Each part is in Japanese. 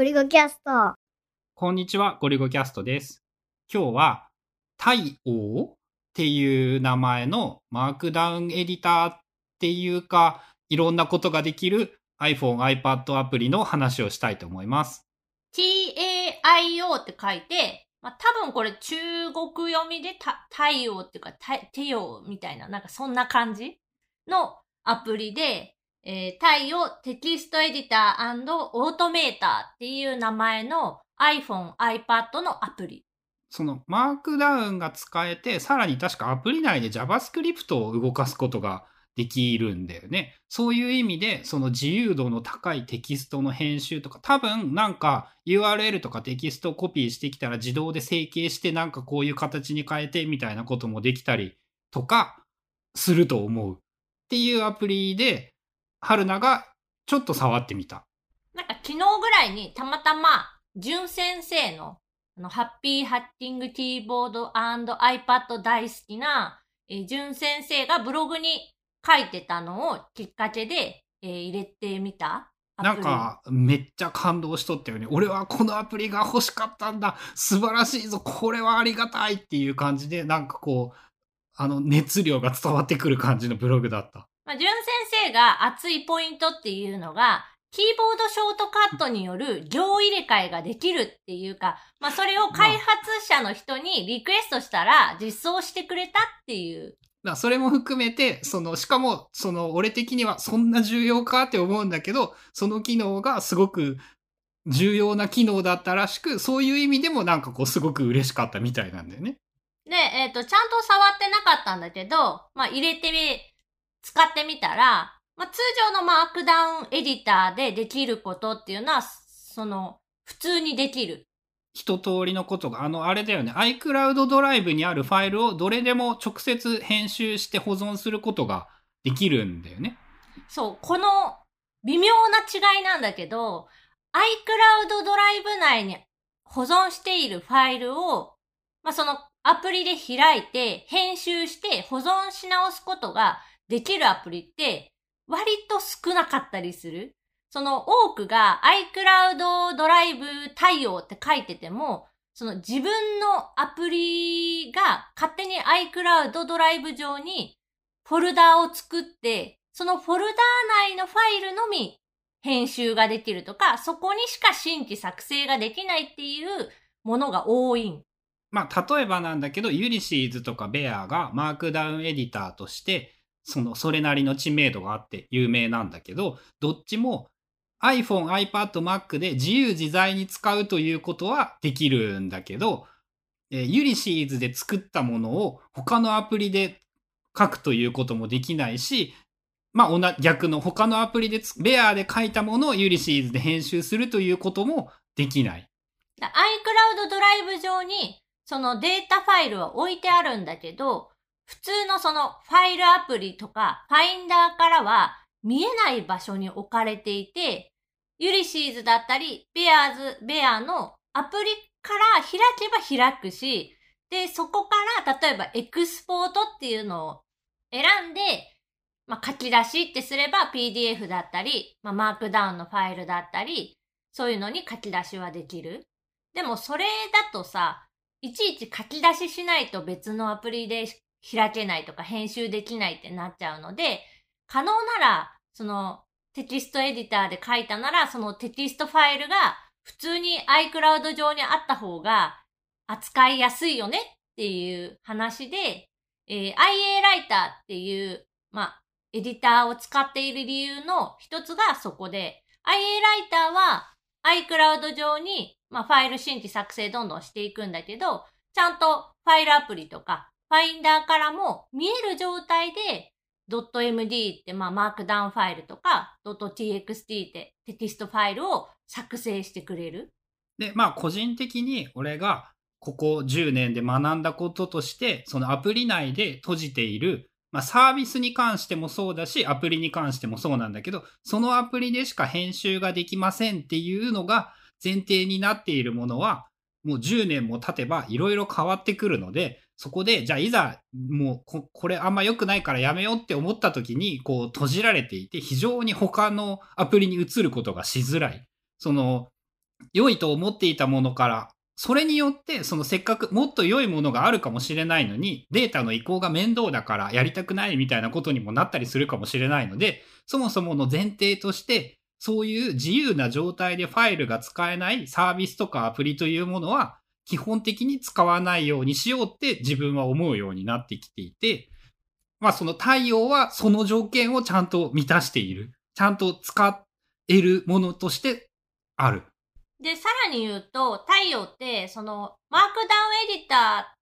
ゴリゴキャスト。こんにちは、ゴリゴキャストです。今日は、太陽っていう名前のマークダウンエディターっていうか、いろんなことができる iPhone、iPad アプリの話をしたいと思います。TAIO って書いて、まあ、多分これ中国読みでた太陽っていうか、た太陽みたいな、なんかそんな感じのアプリで、えー太陽テキストエディターオートメーターっていう名前の iPhone、iPad のアプリ。そのマークダウンが使えて、さらに確かアプリ内で JavaScript を動かすことができるんだよね。そういう意味で、その自由度の高いテキストの編集とか、多分なんか URL とかテキストをコピーしてきたら自動で整形してなんかこういう形に変えてみたいなこともできたりとかすると思うっていうアプリで、春菜がちょっと触ってみた。なんか昨日ぐらいにたまたま、純先生の、あの、ハッピーハッティングキーボード &iPad 大好きな、えー、純先生がブログに書いてたのをきっかけで、えー入れてみた。なんか、めっちゃ感動しとったよね。俺はこのアプリが欲しかったんだ。素晴らしいぞ。これはありがたいっていう感じで、なんかこう、あの、熱量が伝わってくる感じのブログだった。まあ、純先生が熱いポイントっていうのが、キーボードショートカットによる行入れ替えができるっていうか、まあそれを開発者の人にリクエストしたら実装してくれたっていう。だからそれも含めて、その、しかも、その、俺的にはそんな重要かって思うんだけど、その機能がすごく重要な機能だったらしく、そういう意味でもなんかこう、すごく嬉しかったみたいなんだよね。で、えっ、と、ちゃんと触ってなかったんだけど、まあ入れてみ、使ってみたら、まあ通常のマークダウンエディターでできることっていうのは、その、普通にできる。一通りのことが、あの、あれだよね、iCloud ドライブにあるファイルをどれでも直接編集して保存することができるんだよね。そう、この微妙な違いなんだけど、iCloud ドライブ内に保存しているファイルを、まあ、そのアプリで開いて、編集して保存し直すことができるアプリって、割と少なかったりする。その多くが iCloud ドライブ対応って書いてても、その自分のアプリが勝手に iCloud ドライブ上にフォルダーを作って、そのフォルダー内のファイルのみ編集ができるとか、そこにしか新規作成ができないっていうものが多いん。まあ、例えばなんだけど、ユリシーズとかベアがマークダウンエディターとして、その、それなりの知名度があって有名なんだけど、どっちも iPhone、iPad、Mac で自由自在に使うということはできるんだけど、えーユリシーズで作ったものを他のアプリで書くということもできないし、まあ、逆の他のアプリで、 Bear で書いたものを Ulysses で編集するということもできない。iCloud ドライブ上にそのデータファイルは置いてあるんだけど、普通のそのファイルアプリとかファインダーからは見えない場所に置かれていて、 Ulysses だったり、 Bears、Bear のアプリから開けば開くし、で、そこから例えばエクスポートっていうのを選んで、まあ、書き出しってすれば PDF だったり、まあ、マークダウンのファイルだったり、そういうのに書き出しはできる。でもそれだとさ、いちいち書き出ししないと別のアプリで開けないとか編集できないってなっちゃうので、可能なら、そのテキストエディターで書いたなら、そのテキストファイルが普通に iCloud 上にあった方が扱いやすいよねっていう話で、えー iA Writer っていう、まあ、エディターを使っている理由の一つがそこで、 iA Writer は iCloud 上に、まあ、ファイル新規作成どんどんしていくんだけど、ちゃんとファイルアプリとか、ファインダーからも見える状態で、.md って、まあ、マークダウンファイルとか、.txt ってテキストファイルを作成してくれる。で、まあ個人的に俺がここ10年で学んだこととして、そのアプリ内で閉じている、まあサービスに関してもそうだし、アプリに関してもそうなんだけど、そのアプリでしか編集ができませんっていうのが前提になっているものは、もう10年も経てばいろいろ変わってくるので、そこで、じゃあいざ、もうこ、これあんま良くないからやめようって思った時に、こう閉じられていて、非常に他のアプリに移ることがしづらい。その、良いと思っていたものから、それによって、そのせっかくもっと良いものがあるかもしれないのに、データの移行が面倒だからやりたくないみたいなことにもなったりするかもしれないので、そもそもの前提として、そういう自由な状態でファイルが使えないサービスとかアプリというものは、基本的に使わないようにしようって自分は思うようになってきていて、まあその太陽はその条件をちゃんと満たしている。ちゃんと使えるものとしてある。で、さらに言うと、太陽って、その、マークダウンエディタ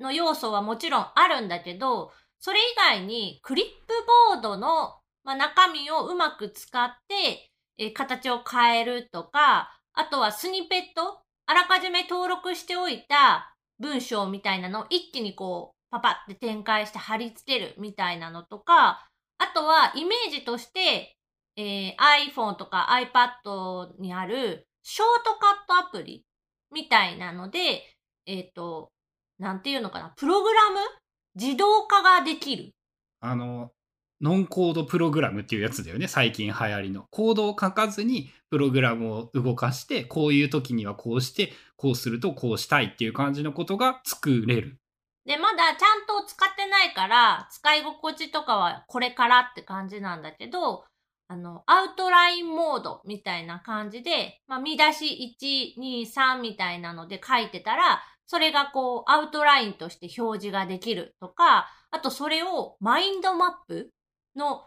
ーの要素はもちろんあるんだけど、それ以外にクリップボードの、まあ、中身をうまく使って、え形を変えるとか、あとはスニペット、あらかじめ登録しておいた文章みたいなのを一気にこう、パパって展開して貼り付けるみたいなのとか、あとはイメージとして、えー iPhone とか iPad にあるショートカットアプリみたいなので、えっ、と、なんていうのかな、プログラム？自動化ができる。あの、ノンコードプログラムっていうやつだよね。最近流行りの。コードを書かずにプログラムを動かして、こういう時にはこうして、こうするとこうしたいっていう感じのことが作れる。で、まだちゃんと使ってないから、使い心地とかはこれからって感じなんだけど、あの、アウトラインモードみたいな感じで、まあ、見出し1、2、3みたいなので書いてたら、それがこう、アウトラインとして表示ができるとか、あとそれをマインドマップの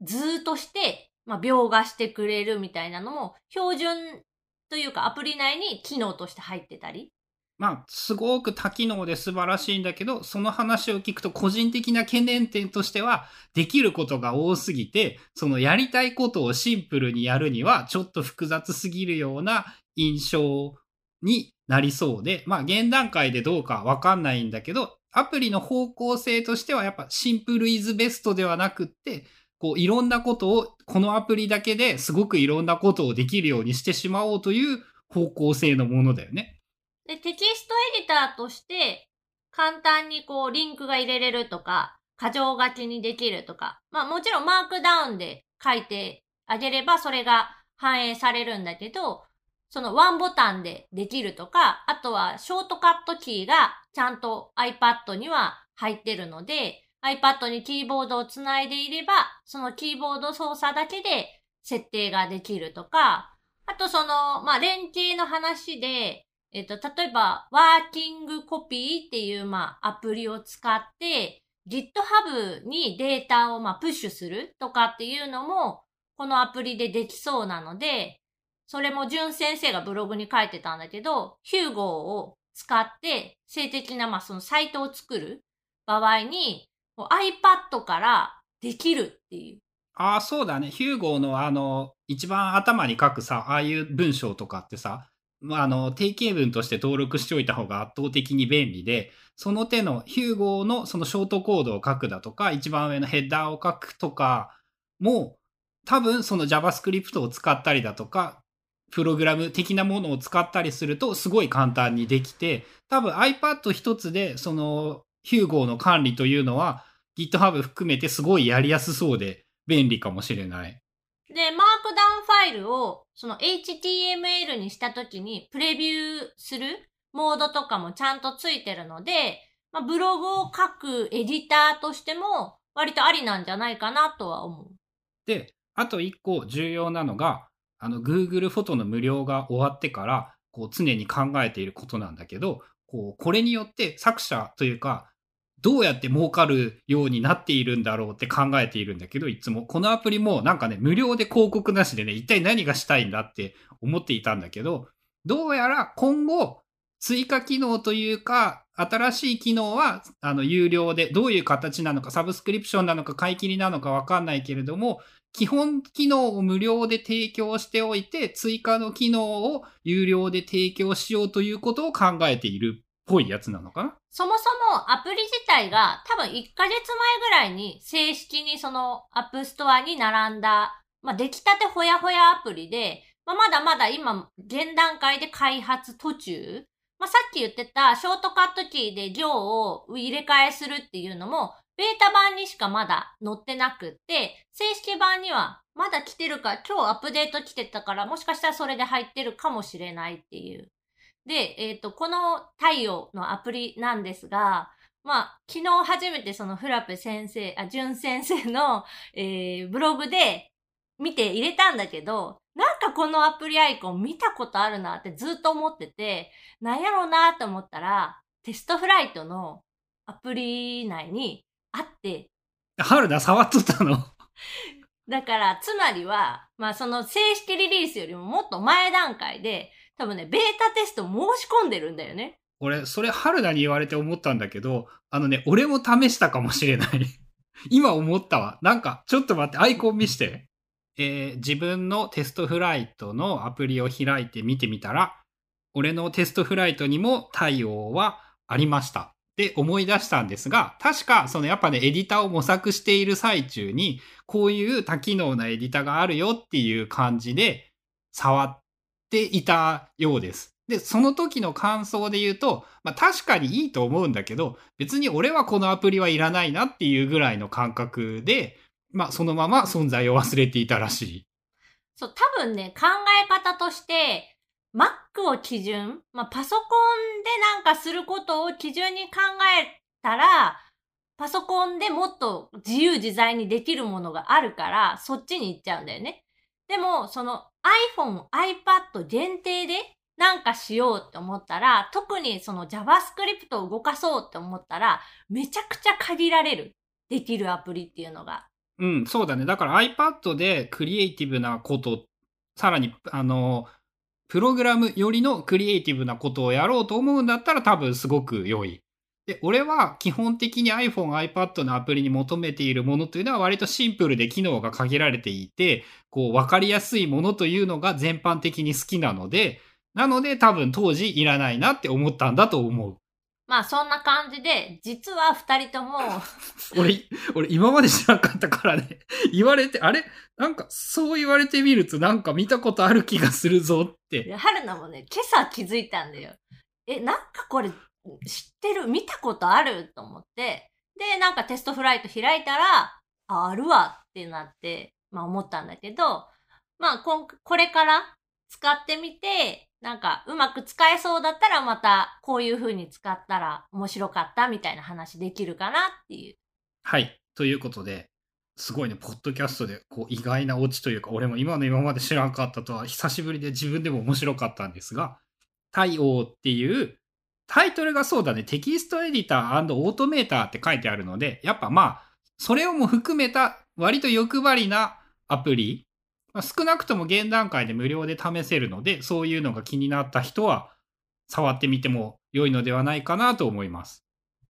図として、まあ、描画してくれるみたいなのも、標準というかアプリ内に機能として入ってたり。まあ、すごく多機能で素晴らしいんだけど、その話を聞くと個人的な懸念点としては、できることが多すぎて、そのやりたいことをシンプルにやるには、ちょっと複雑すぎるような印象になりそうで、まあ、現段階でどうかわかんないんだけど、アプリの方向性としてはやっぱシンプルイズベストではなくって、こういろんなことをこのアプリだけですごくいろんなことをできるようにしてしまおうという方向性のものだよね。で、テキストエディターとして、簡単にこう、リンクが入れれるとか、箇条書きにできるとか、まあもちろんマークダウンで書いてあげれば、それが反映されるんだけど、そのワンボタンでできるとか、あとはショートカットキーがちゃんと iPad には入ってるので、iPad にキーボードをつないでいれば、そのキーボード操作だけで設定ができるとか、あとその、まあ連携の話で、えっと、例えば、ワーキングコピーっていう、まあ、アプリを使って、GitHub にデータを、まあ、プッシュするとかっていうのも、このアプリでできそうなので、それも、淳先生がブログに書いてたんだけど、ヒューゴーを使って、静的な、まあ、そのサイトを作る場合に、iPad からできるっていう。ああ、そうだね。ヒューゴーのあの、一番頭に書くさ、ああいう文章とかってさ、まあ、あの、定型文として登録しておいた方が圧倒的に便利で、その手のヒューゴーのそのショートコードを書くだとか、一番上のヘッダーを書くとかも、多分その JavaScript を使ったりだとか、プログラム的なものを使ったりするとすごい簡単にできて、多分 iPad 一つでそのヒューゴーの管理というのは GitHub 含めてすごいやりやすそうで便利かもしれない。で、マークダウンファイルをその HTML にしたときにプレビューするモードとかもちゃんとついてるので、まあ、ブログを書くエディターとしても割とありなんじゃないかなとは思う。で、あと一個重要なのが、あの Google フォトの無料が終わってから、こう常に考えていることなんだけど、こう、これによって作者というか、どうやって儲かるようになっているんだろうって考えているんだけど、いつも。このアプリもなんかね、無料で広告なしでね、一体何がしたいんだって思っていたんだけど、どうやら今後、追加機能というか、新しい機能は、あの、有料で、どういう形なのか、サブスクリプションなのか、買い切りなのかわかんないけれども、基本機能を無料で提供しておいて、追加の機能を有料で提供しようということを考えているっぽいやつなのかな？そもそもアプリ自体が多分1ヶ月前ぐらいに正式にその App Store に並んだ、まあ、出来たてほやほやアプリで、まあ、まだまだ今現段階で開発途中。まあ、さっき言ってたショートカットキーで行を入れ替えするっていうのもベータ版にしかまだ載ってなくって、正式版にはまだ来てるか、今日アップデート来てたから、もしかしたらそれで入ってるかもしれないっていう。で、えっ、と、この太陽のアプリなんですが、まあ、昨日初めてそのフラペ先生、あ、淳先生の、えー、ブログで見て入れたんだけど、なんかこのアプリアイコン見たことあるなってずっと思ってて、なんやろうなと思ったら、テストフライトのアプリ内にあって、春田触っとったの？だから、つまりは、まあその正式リリースよりももっと前段階で、多分ね、ベータテスト申し込んでるんだよね。俺、それ春田に言われて思ったんだけど、あのね、俺も試したかもしれない。今思ったわ。なんか、ちょっと待って、アイコン見して。えー自分のテストフライトのアプリを開いて見てみたら、俺のテストフライトにも対応はありました。で、思い出したんですが、確か、そのやっぱね、エディターを模索している最中に、こういう多機能なエディターがあるよっていう感じで、触っていたようです。で、その時の感想で言うと、まあ確かにいいと思うんだけど、別に俺はこのアプリはいらないなっていうぐらいの感覚で、まあそのまま存在を忘れていたらしい。そう、多分ね、考え方として、Mac を基準、まあ、パソコンでなんかすることを基準に考えたら、パソコンでもっと自由自在にできるものがあるから、そっちに行っちゃうんだよね。でも、その iPhone、iPad 限定でなんかしようって思ったら、特にその JavaScript を動かそうって思ったら、めちゃくちゃ限られる。できるアプリっていうのが。うん、そうだね。だから iPad でクリエイティブなこと、さらに、あの、プログラムよりのクリエイティブなことをやろうと思うんだったら多分すごく良い。で、俺は基本的に iPhone、iPad のアプリに求めているものというのは割とシンプルで機能が限られていて、こう、わかりやすいものというのが全般的に好きなので、なので多分当時いらないなって思ったんだと思う。まあそんな感じで、実は二人とも、俺、俺今まで知らなかったからね、言われて、あれ？なんかそう言われてみるとなんか見たことある気がするぞって。で春菜もね、今朝気づいたんだよ。え、なんかこれ知ってる？見たことある？と思って、で、なんかテストフライト開いたら、ああるわってなって、まあ思ったんだけど、まあこんこれから使ってみて、なんかうまく使えそうだったらまたこういう風に使ったら面白かったみたいな話できるかなっていう。はい。ということで、すごいね、ポッドキャストでこう意外なオチというか、俺も今の今まで知らんかったとは久しぶりで自分でも面白かったんですが、対応っていうタイトルがそうだね、テキストエディターオートメーターって書いてあるので、やっぱまあ、それをも含めた割と欲張りなアプリ、まあ少なくとも現段階で無料で試せるので、そういうのが気になった人は触ってみても良いのではないかなと思います。